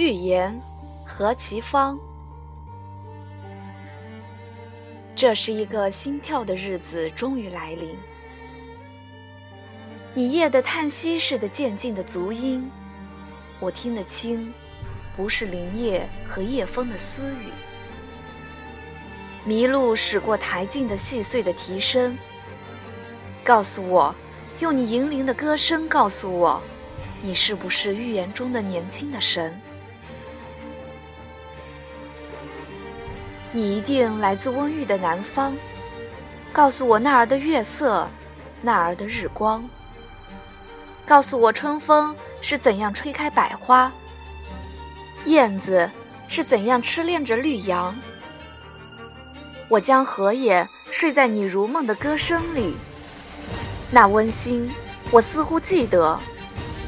预言何其芳。这是一个心跳的日子，终于来临。你夜的叹息似的渐进的足音，我听得清，不是林叶和夜风的私语。麋鹿驶过台径的细碎的啼声，告诉我，用你银铃的歌声告诉我，你是不是预言中的年轻的神？你一定来自温玉的南方，告诉我那儿的月色，那儿的日光。告诉我春风是怎样吹开百花，燕子是怎样痴恋着绿杨。我将合眼睡在你如梦的歌声里，那温馨，我似乎记得，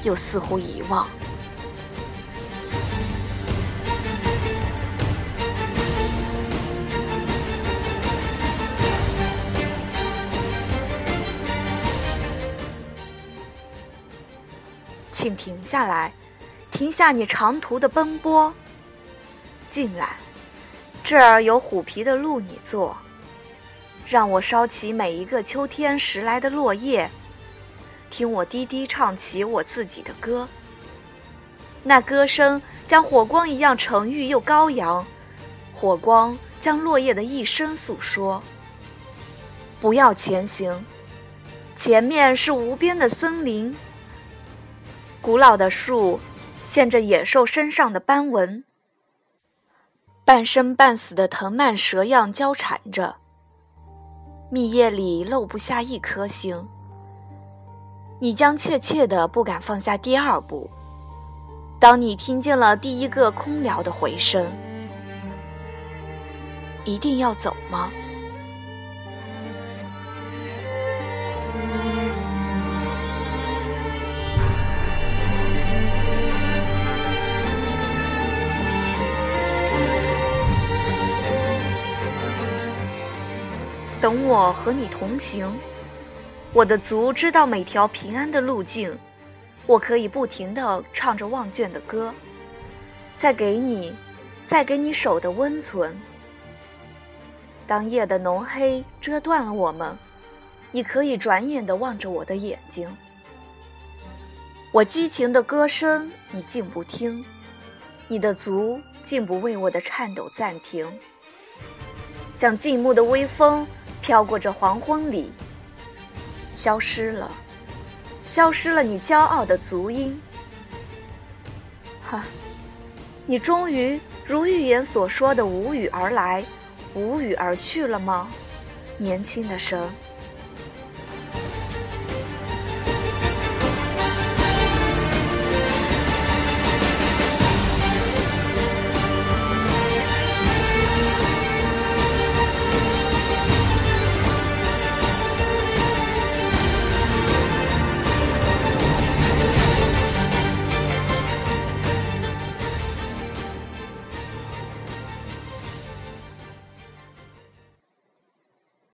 又似乎遗忘。请停下来，停下你长途的奔波。进来，这儿有虎皮的路你坐。让我烧起每一个秋天拾来的落叶，听我低低唱起我自己的歌。那歌声将火光一样沉郁又高扬，火光将落叶的一生诉说。不要前行，前面是无边的森林。古老的树，现着野兽身上的斑纹，半生半死的藤蔓蛇样交缠着。密叶里漏不下一颗星。你将怯怯的不敢放下第二步。当你听见了第一个空聊的回声，一定要走吗？等我和你同行，我的足知道每条平安的路径，我可以不停地唱着忘倦的歌，再给你，再给你手的温存。当夜的浓黑遮断了我们，你可以转眼地望着我的眼睛。我激情的歌声，你竟不听，你的足竟不为我的颤抖暂停，像静穆的微风。飘过这黄昏里，消失了，消失了你骄傲的足音。哈，你终于如预言所说的无语而来，无语而去了吗，年轻的神？